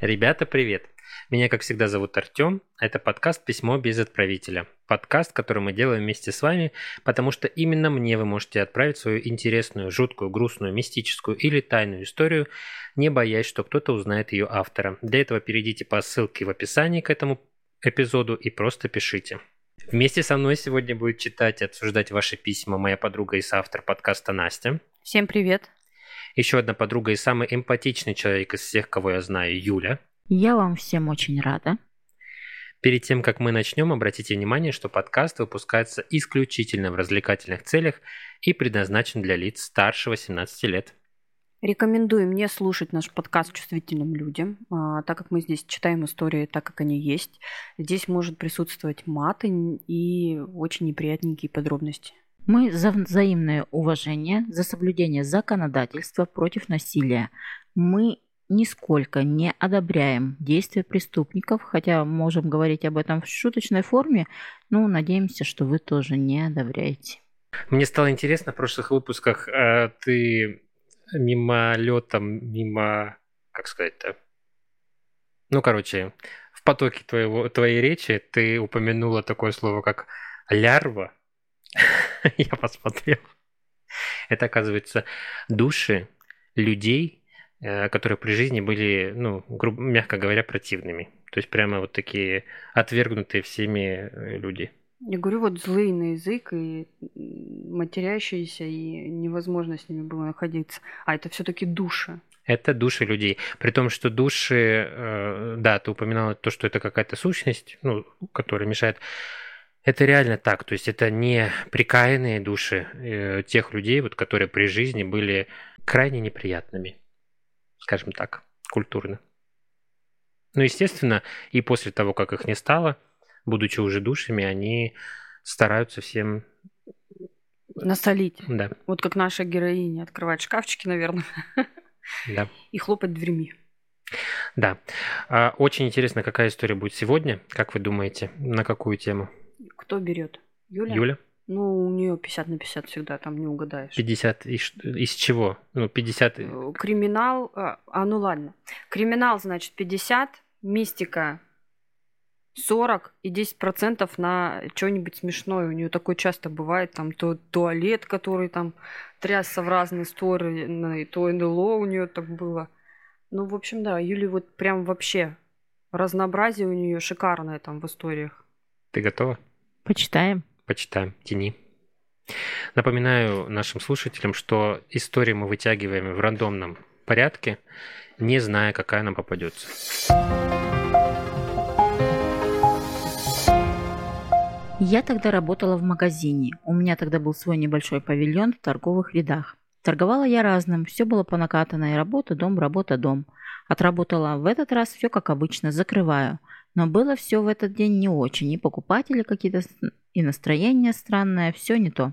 Ребята, привет! Меня, как всегда, зовут Артем. Это подкаст «Письмо без отправителя». Подкаст, который мы делаем вместе с вами, потому что именно мне вы можете отправить свою интересную, жуткую, грустную, мистическую или тайную историю, не боясь, что кто-то узнает ее автора. Для этого перейдите по ссылке в описании к этому эпизоду и просто пишите. Вместе со мной сегодня будет читать и обсуждать ваши письма моя подруга и соавтор подкаста Настя. Всем привет. Еще одна подруга и самый эмпатичный человек из всех, кого я знаю, Юля. Я вам всем очень рада. Перед тем, как мы начнем, обратите внимание, что подкаст выпускается исключительно в развлекательных целях и предназначен для лиц старше 18 лет. Рекомендуем не слушать наш подкаст чувствительным людям, а, так как мы здесь читаем истории так, как они есть. Здесь может присутствовать маты и очень неприятненькие подробности. Мы за взаимное уважение, за соблюдение законодательства против насилия. Мы нисколько не одобряем действия преступников, хотя можем говорить об этом в шуточной форме, но надеемся, что вы тоже не одобряете. Мне стало интересно, в прошлых выпусках э, ты мимолетом, мимо, как сказать-то, ну, короче, в потоке твоего, твоей речи ты упомянула такое слово, как лярва. Я посмотрел. Это, оказывается, души людей, э, которые при жизни были, ну, грубо, мягко говоря, противными. То есть прямо вот такие отвергнутые всеми э, люди. Я говорю, вот злые на язык и матерящиеся, и невозможно с ними было находиться. А это все-таки души. Это души людей. При том, что души, э, да, ты упоминала то, что это какая-то сущность, ну, которая мешает. Это реально так. То есть это не прикаянные души э, тех людей, вот, которые при жизни были крайне неприятными, скажем так, культурно. Ну, естественно, и после того, как их не стало – будучи уже душами, они стараются всем насолить. Да. Вот как наша героиня открывать шкафчики, наверное. Да. И хлопать дверьми. Да. А, очень интересно, какая история будет сегодня. Как вы думаете, на какую тему? Кто берет? Юля? Юля? Ну, у нее 50 на 50 всегда, там не угадаешь. 50 из, из чего? Ну, 50... Э, криминал... А, а, ну ладно. Криминал, значит, 50, мистика 40 и 10% на что-нибудь смешное. У нее такое часто бывает, там то туалет, который там трясся в разные стороны, то НЛО у нее так было. Ну, в общем, да, Юли вот прям вообще разнообразие у нее шикарное там в историях. Ты готова? Почитаем. Почитаем. Тяни. Напоминаю нашим слушателям, что истории мы вытягиваем в рандомном порядке, не зная, какая нам попадется. Я тогда работала в магазине. У меня тогда был свой небольшой павильон в торговых рядах. Торговала я разным, все было по накатанной. Работа, дом, работа, дом. Отработала в этот раз все как обычно, закрываю. Но было все в этот день не очень. И покупатели какие-то, и настроение странное, все не то.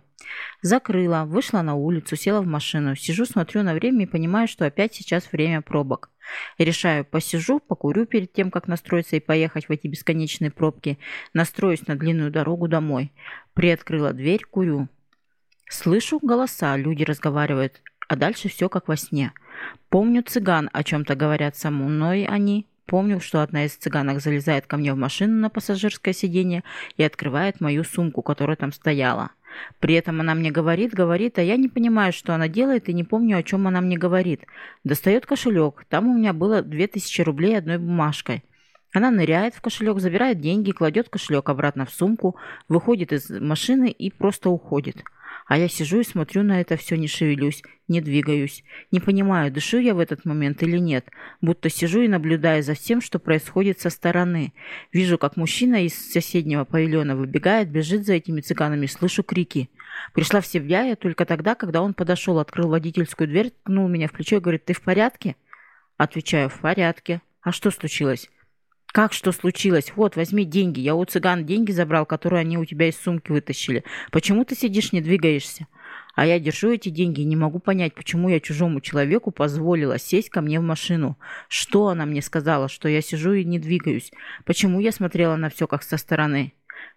Закрыла, вышла на улицу, села в машину. Сижу, смотрю на время и понимаю, что опять сейчас время пробок. Решаю, посижу, покурю перед тем, как настроиться и поехать в эти бесконечные пробки. Настроюсь на длинную дорогу домой. Приоткрыла дверь, курю. Слышу голоса, люди разговаривают, а дальше все как во сне. Помню цыган, о чем-то говорят со мной они. Помню, что одна из цыганок залезает ко мне в машину на пассажирское сиденье и открывает мою сумку, которая там стояла. При этом она мне говорит, говорит, а я не понимаю, что она делает и не помню, о чем она мне говорит. Достает кошелек. Там у меня было 2000 рублей одной бумажкой. Она ныряет в кошелек, забирает деньги, кладет кошелек обратно в сумку, выходит из машины и просто уходит. А я сижу и смотрю на это все, не шевелюсь, не двигаюсь. Не понимаю, дышу я в этот момент или нет. Будто сижу и наблюдаю за всем, что происходит со стороны. Вижу, как мужчина из соседнего павильона выбегает, бежит за этими цыганами, слышу крики. Пришла в себя я только тогда, когда он подошел, открыл водительскую дверь, ткнул меня в плечо и говорит, ты в порядке? Отвечаю, в порядке. А что случилось? Как что случилось? Вот, возьми деньги. Я у цыган деньги забрал, которые они у тебя из сумки вытащили. Почему ты сидишь, не двигаешься? А я держу эти деньги и не могу понять, почему я чужому человеку позволила сесть ко мне в машину. Что она мне сказала, что я сижу и не двигаюсь? Почему я смотрела на все как со стороны?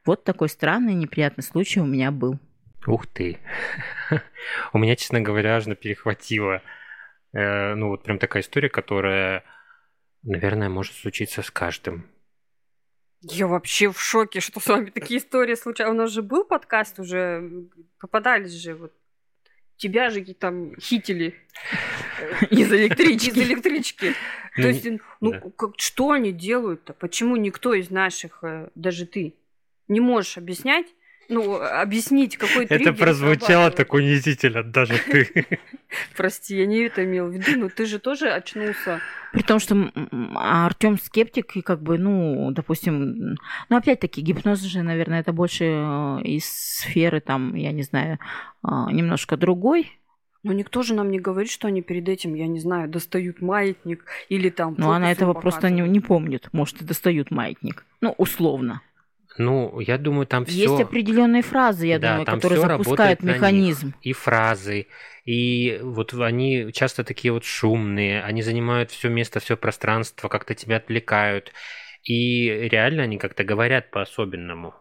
Вот такой странный неприятный случай у меня был. Ух ты. У меня, честно говоря, аж перехватило. Э, ну, вот прям такая история, которая наверное, может случиться с каждым. Я вообще в шоке, что с вами такие истории случаются. У нас же был подкаст уже, попадались же вот тебя же там хитили из электрички. Из электрички. То есть, ну, как, что они делают-то? Почему никто из наших, э, даже ты, не можешь объяснять, ну, объяснить, какой Это прозвучало так унизительно, даже ты. Прости, я не это имел в виду, но ты же тоже очнулся. При том, что Артем скептик, и как бы, ну, допустим, ну, опять-таки, гипноз же, наверное, это больше э, из сферы, там, я не знаю, а, немножко другой, но никто же нам не говорит, что они перед этим, я не знаю, достают маятник или там... Ну, она этого просто не, не помнит. Может, и достают маятник. Ну, условно. Ну, я думаю, там все... Есть определенные фразы, я да, думаю, которые запускают механизм. И фразы, и вот они часто такие вот шумные, они занимают все место, все пространство, как-то тебя отвлекают. И реально они как-то говорят по-особенному.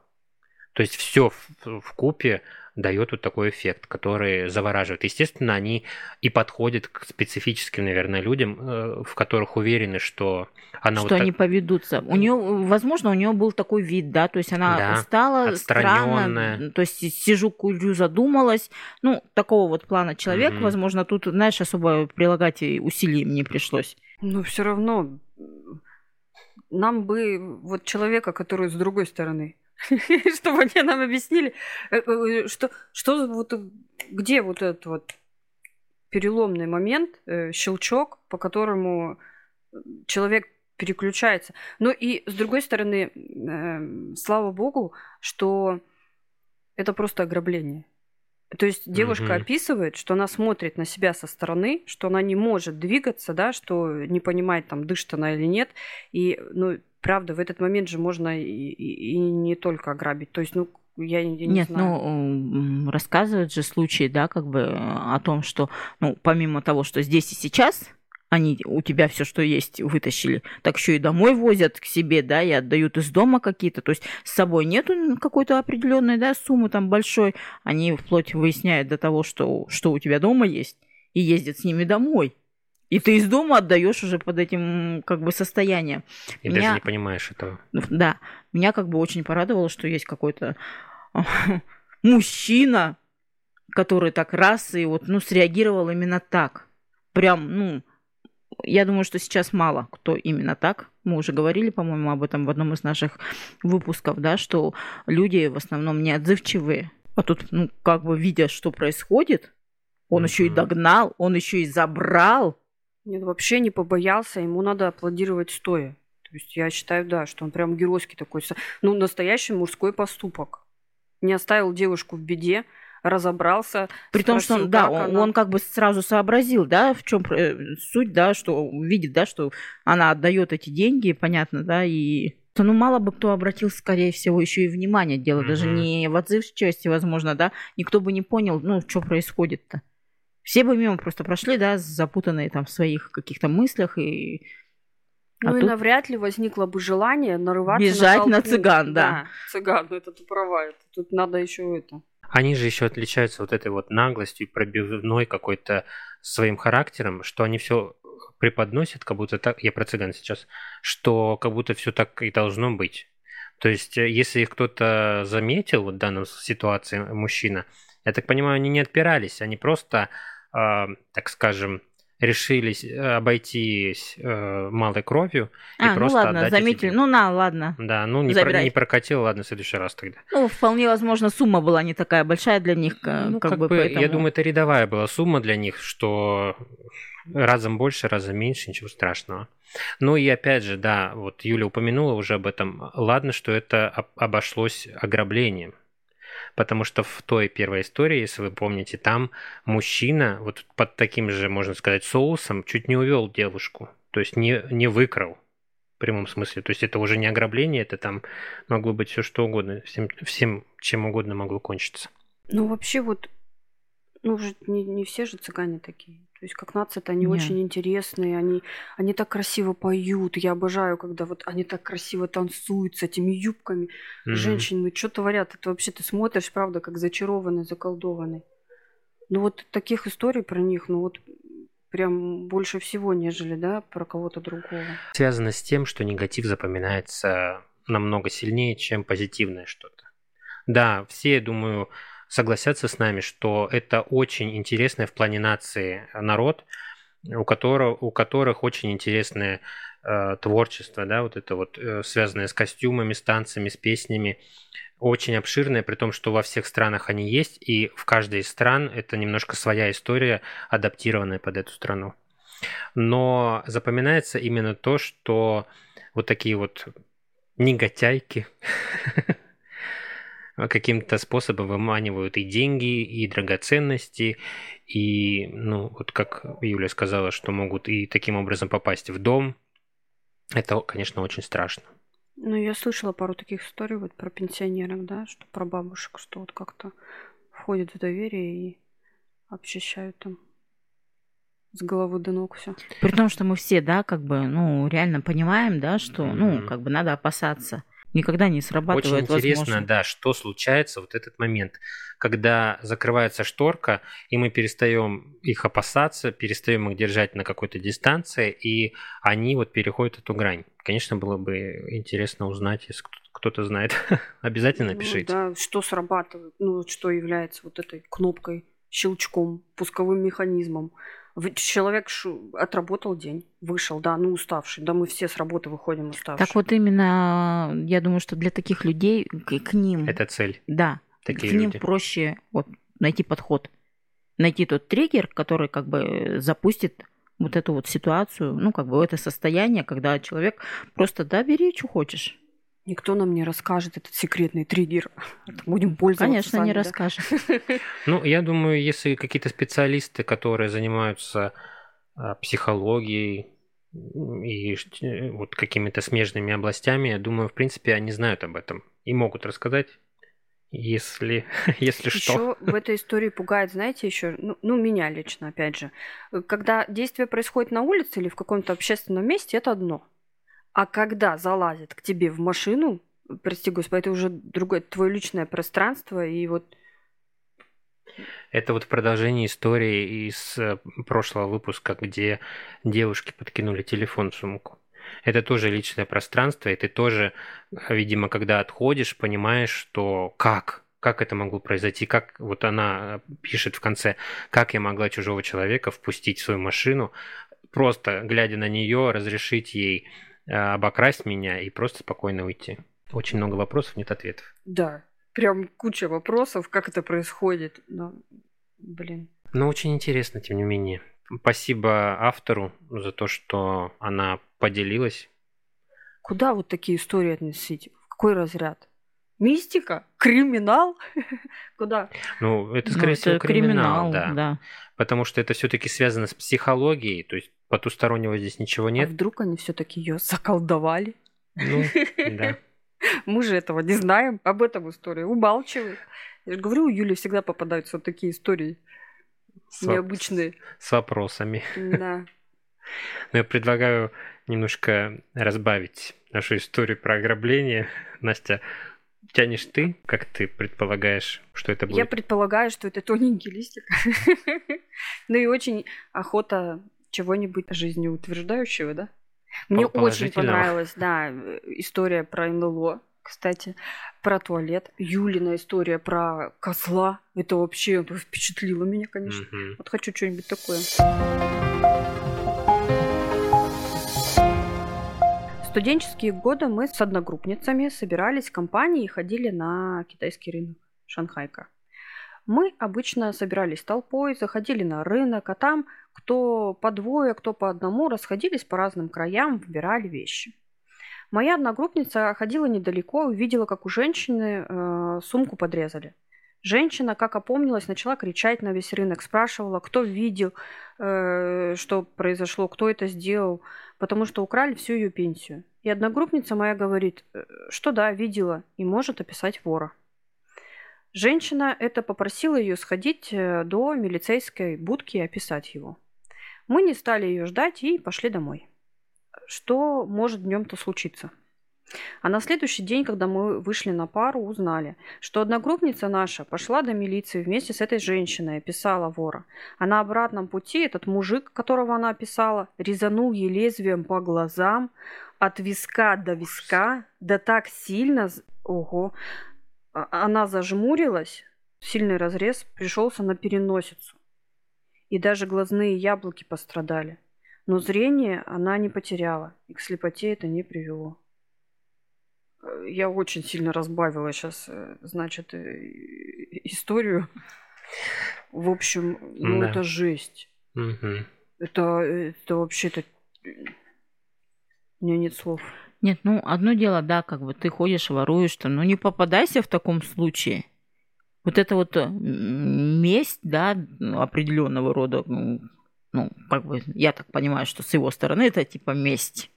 То есть все в, в купе дает вот такой эффект, который завораживает. Естественно, они и подходят к специфическим, наверное, людям, э, в которых уверены, что она что вот они так... поведутся. У нее, возможно, у нее был такой вид, да, то есть она да, стала странно, то есть сижу, курю, задумалась, ну такого вот плана человек, mm возможно, тут, знаешь, особо прилагать усилий мне пришлось. Но все равно нам бы вот человека, который с другой стороны чтобы они нам объяснили, э, э, что, что вот, где вот этот вот переломный момент, э, щелчок, по которому человек переключается. Ну и с другой стороны, слава богу, что это просто ограбление. То есть девушка mm-hmm. описывает, что она смотрит на себя со стороны, что она не может двигаться, да, что не понимает, там, дышит она или нет. И, ну, правда, в этот момент же можно и, и, и не только ограбить. То есть, ну, я, я не Нет, знаю. ну, рассказывают же случаи, да, как бы о том, что, ну, помимо того, что здесь и сейчас они у тебя все, что есть, вытащили, так еще и домой возят к себе, да, и отдают из дома какие-то. То есть с собой нету какой-то определенной, да, суммы там большой. Они вплоть выясняют до того, что, что у тебя дома есть, и ездят с ними домой. И ты из дома отдаешь уже под этим как бы состоянием. И меня... даже не понимаешь этого. Да. Меня как бы очень порадовало, что есть какой-то мужчина, который так раз и вот, ну, среагировал именно так. Прям, ну, я думаю, что сейчас мало кто именно так. Мы уже говорили, по-моему, об этом в одном из наших выпусков, да, что люди в основном неотзывчивые. А тут, ну, как бы видя, что происходит, он mm-hmm. еще и догнал, он еще и забрал. Нет, вообще не побоялся, ему надо аплодировать стоя. То есть я считаю, да, что он прям геройский такой, ну, настоящий мужской поступок. Не оставил девушку в беде, разобрался. При том, что он, да, он, она... он как бы сразу сообразил, да, в чем э, суть, да, что видит, да, что она отдает эти деньги, понятно, да, и ну мало бы кто обратил, скорее всего, еще и внимание. Дело mm-hmm. даже не в отзывчивости, возможно, да, никто бы не понял, ну, что происходит-то. Все бы мимо просто прошли, да, запутанные там в своих каких-то мыслях и ну а и тут... навряд ли возникло бы желание нарываться бежать на, на цыган, да. да. Цыган, ну это ты права, это, тут надо еще это. Они же еще отличаются вот этой вот наглостью и пробивной какой-то своим характером, что они все преподносят, как будто так, я про цыган сейчас, что как будто все так и должно быть. То есть, э, если их кто-то заметил, вот в данной ситуации мужчина, я так понимаю, они не отпирались, они просто, э, так скажем, решились э, обойтись э, малой кровью и а, ну просто ну ладно, отдать заметили. Ну на, ладно. Да, ну не, про, не прокатил, ладно, в следующий раз тогда. Ну, вполне возможно, сумма была не такая большая для них, ну, как, как бы, поэтому... Я думаю, это рядовая была сумма для них, что разом больше, разом меньше, ничего страшного. Ну и опять же, да, вот Юля упомянула уже об этом. Ладно, что это обошлось ограблением. Потому что в той первой истории, если вы помните, там мужчина вот под таким же, можно сказать, соусом чуть не увел девушку. То есть не, не выкрал в прямом смысле. То есть это уже не ограбление, это там могло быть все что угодно, всем, всем чем угодно могло кончиться. Ну вообще вот, ну же не, не все же цыгане такие. То есть как нация-то они Нет. очень интересные, они, они так красиво поют. Я обожаю, когда вот они так красиво танцуют с этими юбками. Mm-hmm. Женщины что творят? Это вообще ты смотришь, правда, как зачарованный, заколдованный. Ну вот таких историй про них, ну вот прям больше всего, нежели, да, про кого-то другого. Связано с тем, что негатив запоминается намного сильнее, чем позитивное что-то. Да, все, думаю, согласятся с нами, что это очень интересный в плане нации народ, у которого, у которых очень интересное э, творчество, да, вот это вот э, связанное с костюмами, с танцами, с песнями, очень обширное, при том, что во всех странах они есть, и в каждой из стран это немножко своя история, адаптированная под эту страну. Но запоминается именно то, что вот такие вот неготяйки каким-то способом выманивают и деньги, и драгоценности, и, ну, вот как Юля сказала, что могут и таким образом попасть в дом. Это, конечно, очень страшно. Ну, я слышала пару таких историй вот про пенсионеров, да, что про бабушек, что вот как-то входят в доверие и обчищают там с головы до ног все. При том, что мы все, да, как бы, ну, реально понимаем, да, что, ну, как бы надо опасаться никогда не срабатывает. Очень интересно, возможно. да, что случается вот этот момент, когда закрывается шторка, и мы перестаем их опасаться, перестаем их держать на какой-то дистанции, и они вот переходят эту грань. Конечно, было бы интересно узнать, если кто-то знает. Обязательно ну пишите. Ну, да, что срабатывает, ну, что является вот этой кнопкой, щелчком, пусковым механизмом. Человек отработал день, вышел, да, ну уставший. Да, мы все с работы выходим уставшие. Так вот именно, я думаю, что для таких людей к, к ним... Это цель. Да, Такие к ним люди. проще вот, найти подход. Найти тот триггер, который как бы запустит вот эту вот ситуацию, ну, как бы это состояние, когда человек просто, да, бери, что хочешь. Никто нам не расскажет этот секретный триггер. Будем пользоваться. Конечно, сами, не да? расскажет. Ну, я думаю, если какие-то специалисты, которые занимаются а, психологией и вот какими-то смежными областями, я думаю, в принципе, они знают об этом и могут рассказать, если, если еще что. в этой истории пугает, знаете, еще, ну, ну, меня лично, опять же, когда действие происходит на улице или в каком-то общественном месте, это одно – а когда залазит к тебе в машину, прости господи, это уже другое, твое личное пространство, и вот... Это вот продолжение истории из э, прошлого выпуска, где девушки подкинули телефон в сумку. Это тоже личное пространство, и ты тоже, видимо, когда отходишь, понимаешь, что как, как это могло произойти, как вот она пишет в конце, как я могла чужого человека впустить в свою машину, просто глядя на нее, разрешить ей Э, обокрасть меня и просто спокойно уйти. Очень много вопросов, нет ответов. Да, прям куча вопросов, как это происходит. Но, блин. Но очень интересно, тем не менее. Спасибо автору за то, что она поделилась. Куда вот такие истории относить? В какой разряд? Мистика? Криминал? Куда? Ну, это, скорее ну, всего, это криминал, криминал да. да. Потому что это все-таки связано с психологией, то есть потустороннего здесь ничего а нет. А вдруг они все-таки ее заколдовали? Ну, да. Мы же этого не знаем, об этом истории умалчивают. Я же говорю, у Юли всегда попадаются вот такие истории с необычные. С вопросами. Да. Но я предлагаю немножко разбавить нашу историю про ограбление. Настя, тянешь ты? Как ты предполагаешь, что это будет? Я предполагаю, что это тоненький листик. Ну и очень охота чего-нибудь жизнеутверждающего, да? Мне очень понравилась, да, история про НЛО, кстати, про туалет. Юлина история про козла. Это вообще впечатлило меня, конечно. Вот хочу что-нибудь такое. Студенческие годы мы с одногруппницами собирались в компании и ходили на китайский рынок Шанхайка. Мы обычно собирались толпой, заходили на рынок, а там кто по двое, кто по одному расходились по разным краям, выбирали вещи. Моя одногруппница ходила недалеко, увидела, как у женщины э, сумку подрезали. Женщина, как опомнилась, начала кричать на весь рынок, спрашивала, кто видел, э, что произошло, кто это сделал, потому что украли всю ее пенсию. И одногруппница моя говорит, «Э, что да, видела, и может описать вора. Женщина это попросила ее сходить э, до милицейской будки и описать его. Мы не стали ее ждать и пошли домой. Что может днем-то случиться? А на следующий день, когда мы вышли на пару, узнали, что одногруппница наша пошла до милиции вместе с этой женщиной, описала вора. А на обратном пути этот мужик, которого она описала, резанул ей лезвием по глазам от виска до виска, да так сильно, ого, а, она зажмурилась, сильный разрез пришелся на переносицу. И даже глазные яблоки пострадали. Но зрение она не потеряла, и к слепоте это не привело. Э, я очень сильно разбавила сейчас, э, значит, э, историю. В общем, ну да. это жесть. Угу. Это, это вообще-то... У меня нет слов. Нет, ну, одно дело, да, как бы ты ходишь, воруешь, там, но не попадайся в таком случае. Вот это вот месть, да, определенного рода, ну, как бы, я так понимаю, что с его стороны это типа месть.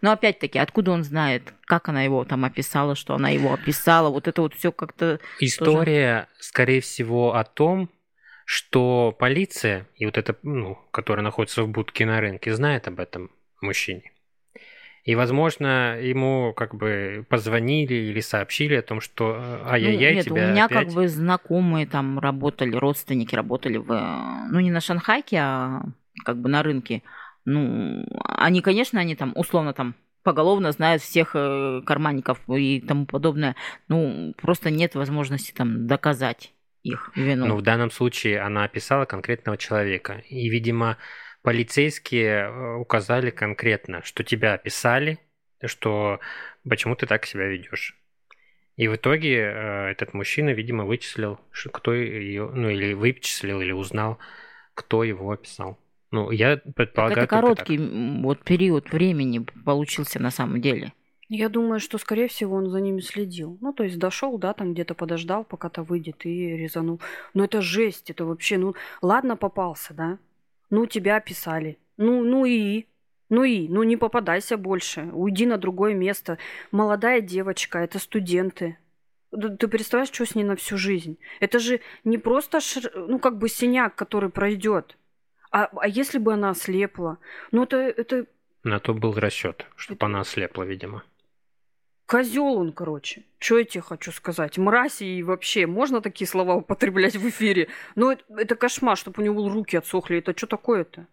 Но опять-таки, откуда он знает, как она его там описала, что она его описала, вот это вот все как-то... История, тоже... скорее всего, о том, что полиция и вот эта, ну, которая находится в будке на рынке, знает об этом мужчине. И, возможно, ему как бы позвонили или сообщили о том, что э, ай-яй-яй, ну, нет, тебя у меня опять... как бы знакомые там работали, родственники работали в, ну, не на Шанхайке, а как бы на рынке ну, они, конечно, они там условно там поголовно знают всех э, карманников и тому подобное. Ну, просто нет возможности там доказать их вину. Ну, в данном случае она описала конкретного человека. И, видимо, полицейские э, указали конкретно, что тебя описали, что почему ты так себя ведешь. И в итоге э, этот мужчина, видимо, вычислил, кто ее, ну или вычислил, или узнал, кто его описал. Ну, я предполагаю... Так это короткий так. вот период времени получился на самом деле. Я думаю, что, скорее всего, он за ними следил. Ну, то есть дошел, да, там где-то подождал, пока-то выйдет и резанул. Но это жесть, это вообще, ну, ладно попался, да? Ну, тебя описали. Ну, ну и... Ну и, ну не попадайся больше, уйди на другое место. Молодая девочка, это студенты. Ты представляешь, что с ней на всю жизнь? Это же не просто, шр... ну как бы синяк, который пройдет. А, а если бы она ослепла? Ну, это... это... На то был расчет, чтобы это... она ослепла, видимо. Козел он, короче. Что я тебе хочу сказать? Мразь и вообще, можно такие слова употреблять в эфире? Ну, это, это кошмар, чтобы у него руки отсохли. Это что такое-то?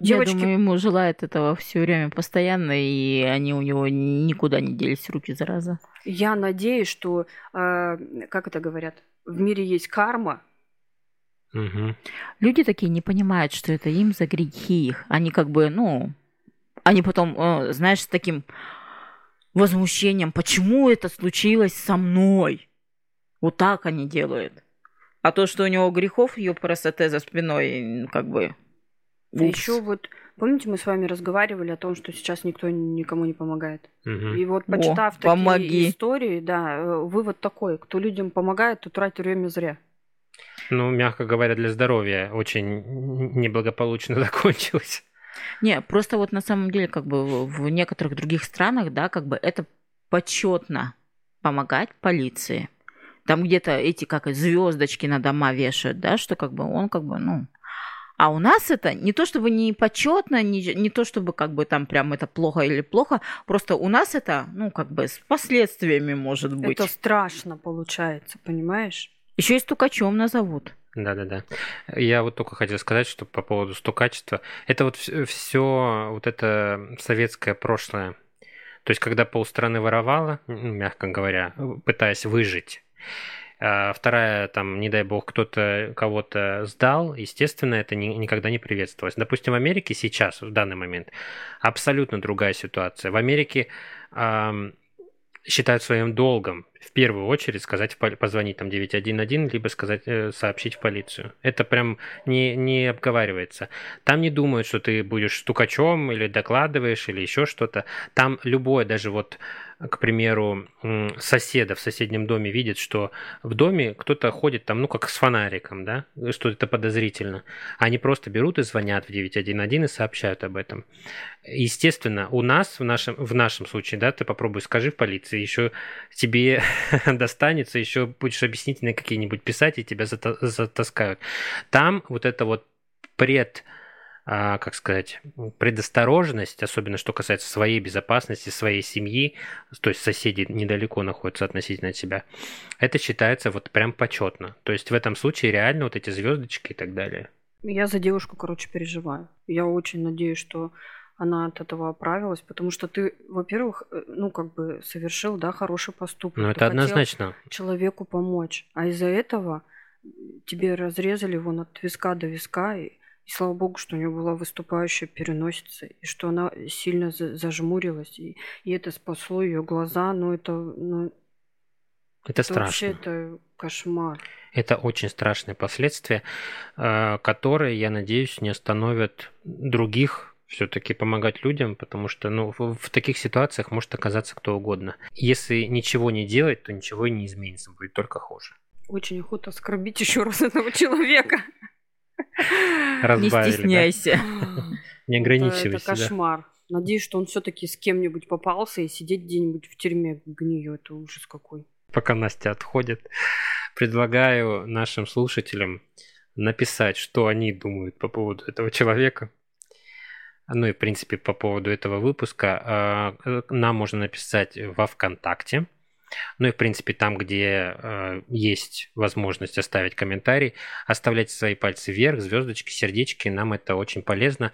Девочки... Я думаю, ему желает этого все время постоянно, и они у него никуда не делись руки, зараза. Я надеюсь, что, э, как это говорят, в мире есть карма, Угу. Люди такие не понимают, что это им за грехи их. Они как бы, ну, они потом, э, знаешь, с таким возмущением, почему это случилось со мной? Вот так они делают. А то, что у него грехов ее красоте за спиной, как бы... Да еще вот, помните, мы с вами разговаривали о том, что сейчас никто никому не помогает. Угу. И вот почитав О, такие помоги. истории, да, э, вывод такой, кто людям помогает, то тратит время зря ну, мягко говоря, для здоровья очень неблагополучно закончилось. Не, просто вот на самом деле, как бы в некоторых других странах, да, как бы это почетно помогать полиции. Там где-то эти как звездочки на дома вешают, да, что как бы он как бы, ну, а у нас это не то чтобы не почетно, не, не то чтобы как бы там прям это плохо или плохо, просто у нас это, ну, как бы с последствиями может быть. Это страшно получается, понимаешь? Еще и стукачом назовут. Да-да-да. Я вот только хотел сказать, что по поводу стукачества. Это вот все вот это советское прошлое. То есть, когда полстраны воровала, ну, мягко говоря, пытаясь выжить, а вторая, там, не дай бог, кто-то кого-то сдал, естественно, это ни, никогда не приветствовалось. Допустим, в Америке сейчас, в данный момент, абсолютно другая ситуация. В Америке эм, считают своим долгом в первую очередь сказать, позвонить там 911, либо сказать, э, сообщить в полицию. Это прям не, не обговаривается. Там не думают, что ты будешь стукачом или докладываешь, или еще что-то. Там любое, даже вот к примеру, соседа в соседнем доме видит, что в доме кто-то ходит там, ну, как с фонариком, да, что это подозрительно. Они просто берут и звонят в 911 и сообщают об этом. Естественно, у нас, в нашем, в нашем случае, да, ты попробуй скажи в полиции, еще тебе достанется, еще будешь объяснительные какие-нибудь писать, и тебя затаскают. Там вот это вот пред как сказать, предосторожность, особенно что касается своей безопасности, своей семьи, то есть соседи недалеко находятся относительно тебя, это считается вот прям почетно. То есть в этом случае реально вот эти звездочки и так далее. Я за девушку, короче, переживаю. Я очень надеюсь, что она от этого оправилась, потому что ты, во-первых, э, ну, как бы совершил, да, хороший поступок. Ну, это однозначно. человеку помочь. А из-за этого тебе разрезали вон от виска до виска, и и слава богу, что у нее была выступающая переносица, и что она сильно зажмурилась, и, и это спасло ее глаза, но это, ну, это, это страшно. Вообще это кошмар. Это очень страшные последствия, э, которые, я надеюсь, не остановят других все-таки помогать людям, потому что ну, в, таких ситуациях может оказаться кто угодно. Если ничего не делать, то ничего и не изменится, будет только хуже. Очень охота оскорбить еще раз этого человека. Не стесняйся. Не ограничивайся. Это кошмар. Надеюсь, что он все-таки с кем-нибудь попался и сидеть где-нибудь в тюрьме гниет. Это ужас какой. Пока Настя отходит, предлагаю нашим слушателям написать, что они думают по поводу этого человека. Ну и, в принципе, по поводу этого выпуска. А, нам можно написать во ВКонтакте. Ну и, в принципе, там, где э, есть возможность оставить комментарий, оставляйте свои пальцы вверх, звездочки, сердечки, нам это очень полезно,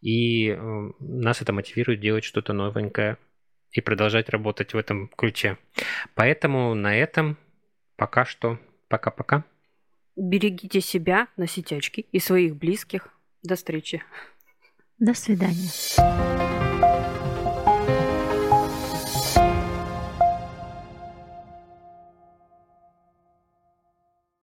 и э, нас это мотивирует делать что-то новенькое и продолжать работать в этом ключе. Поэтому на этом пока что пока-пока. Берегите себя, носите очки и своих близких. До встречи. До свидания.